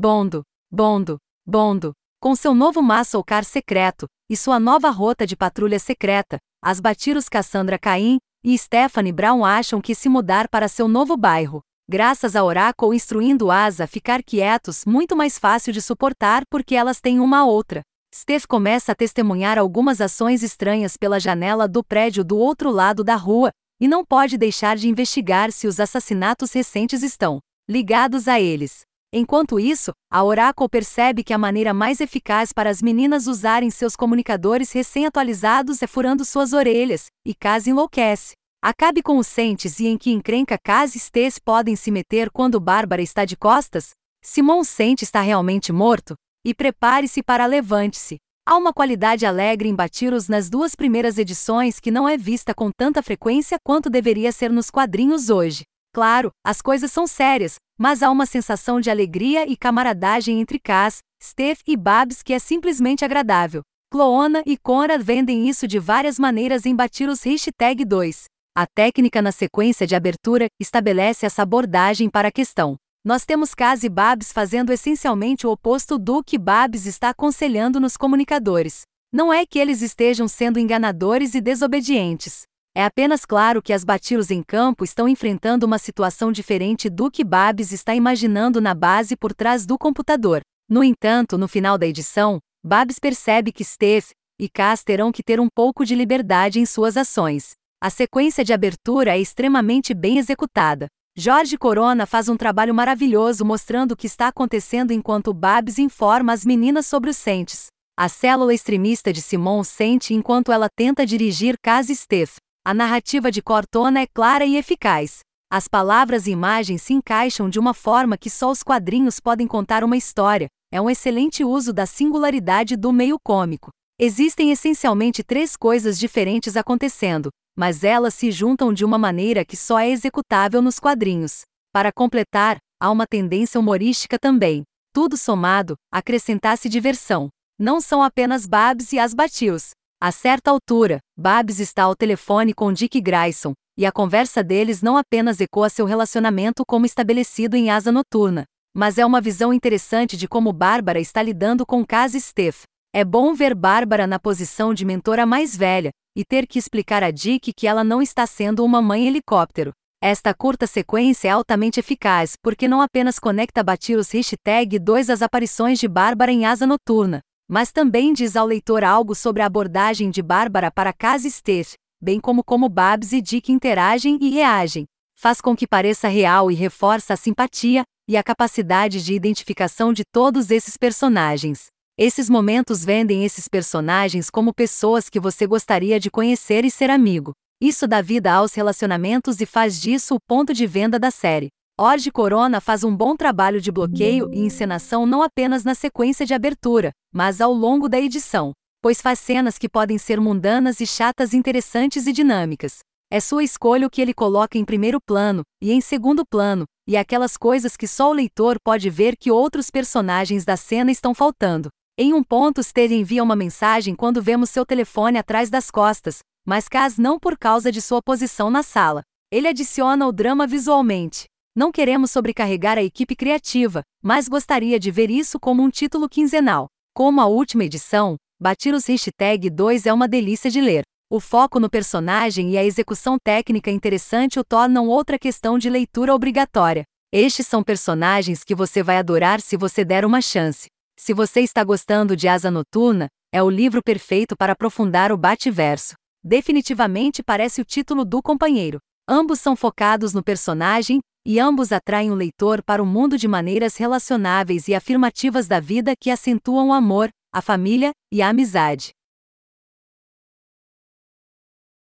Bondo, Bondo, Bondo. Com seu novo muscle car secreto e sua nova rota de patrulha secreta, as Batiros Cassandra Caim e Stephanie Brown acham que se mudar para seu novo bairro, graças a Oracle instruindo-as a ficar quietos, muito mais fácil de suportar porque elas têm uma outra. Steph começa a testemunhar algumas ações estranhas pela janela do prédio do outro lado da rua, e não pode deixar de investigar se os assassinatos recentes estão ligados a eles. Enquanto isso, a Oracle percebe que a maneira mais eficaz para as meninas usarem seus comunicadores recém-atualizados é furando suas orelhas, e Kaz enlouquece. Acabe com os Sentes e em que encrenca Kaz e Stess podem se meter quando Bárbara está de costas? Simon sente está realmente morto? E prepare-se para levante-se. Há uma qualidade alegre em Batiros nas duas primeiras edições que não é vista com tanta frequência quanto deveria ser nos quadrinhos hoje. Claro, as coisas são sérias, mas há uma sensação de alegria e camaradagem entre Cass, Steph e Babs que é simplesmente agradável. Cloona e Conrad vendem isso de várias maneiras em Batiros Hashtag 2. A técnica na sequência de abertura estabelece essa abordagem para a questão. Nós temos Cass e Babs fazendo essencialmente o oposto do que Babs está aconselhando nos comunicadores. Não é que eles estejam sendo enganadores e desobedientes. É apenas claro que as Batiros em campo estão enfrentando uma situação diferente do que Babs está imaginando na base por trás do computador. No entanto, no final da edição, Babs percebe que Steph e Cass terão que ter um pouco de liberdade em suas ações. A sequência de abertura é extremamente bem executada. Jorge Corona faz um trabalho maravilhoso mostrando o que está acontecendo enquanto Babs informa as meninas sobre os Sentes. A célula extremista de Simon sente enquanto ela tenta dirigir Cass e Steph. A narrativa de Cortona é clara e eficaz. As palavras e imagens se encaixam de uma forma que só os quadrinhos podem contar uma história. É um excelente uso da singularidade do meio cômico. Existem essencialmente três coisas diferentes acontecendo, mas elas se juntam de uma maneira que só é executável nos quadrinhos. Para completar, há uma tendência humorística também. Tudo somado, acrescentasse diversão. Não são apenas Babs e as Batios. A certa altura, Babs está ao telefone com Dick Grayson, e a conversa deles não apenas ecoa seu relacionamento como estabelecido em Asa Noturna, mas é uma visão interessante de como Bárbara está lidando com e Steph. É bom ver Bárbara na posição de mentora mais velha, e ter que explicar a Dick que ela não está sendo uma mãe helicóptero. Esta curta sequência é altamente eficaz porque não apenas conecta Batiros hashtag 2 às aparições de Bárbara em Asa Noturna, mas também diz ao leitor algo sobre a abordagem de Bárbara para Casa Steph, bem como como Babs e Dick interagem e reagem. Faz com que pareça real e reforça a simpatia e a capacidade de identificação de todos esses personagens. Esses momentos vendem esses personagens como pessoas que você gostaria de conhecer e ser amigo. Isso dá vida aos relacionamentos e faz disso o ponto de venda da série. Orge Corona faz um bom trabalho de bloqueio e encenação não apenas na sequência de abertura, mas ao longo da edição, pois faz cenas que podem ser mundanas e chatas interessantes e dinâmicas. É sua escolha o que ele coloca em primeiro plano e em segundo plano, e aquelas coisas que só o leitor pode ver que outros personagens da cena estão faltando. Em um ponto, Steele envia uma mensagem quando vemos seu telefone atrás das costas, mas Kaz não por causa de sua posição na sala. Ele adiciona o drama visualmente. Não queremos sobrecarregar a equipe criativa, mas gostaria de ver isso como um título quinzenal. Como a última edição, Batiros Hashtag 2 é uma delícia de ler. O foco no personagem e a execução técnica interessante o tornam outra questão de leitura obrigatória. Estes são personagens que você vai adorar se você der uma chance. Se você está gostando de Asa Noturna, é o livro perfeito para aprofundar o Bate-verso. Definitivamente parece o título do companheiro. Ambos são focados no personagem, e ambos atraem o leitor para o mundo de maneiras relacionáveis e afirmativas da vida que acentuam o amor, a família e a amizade.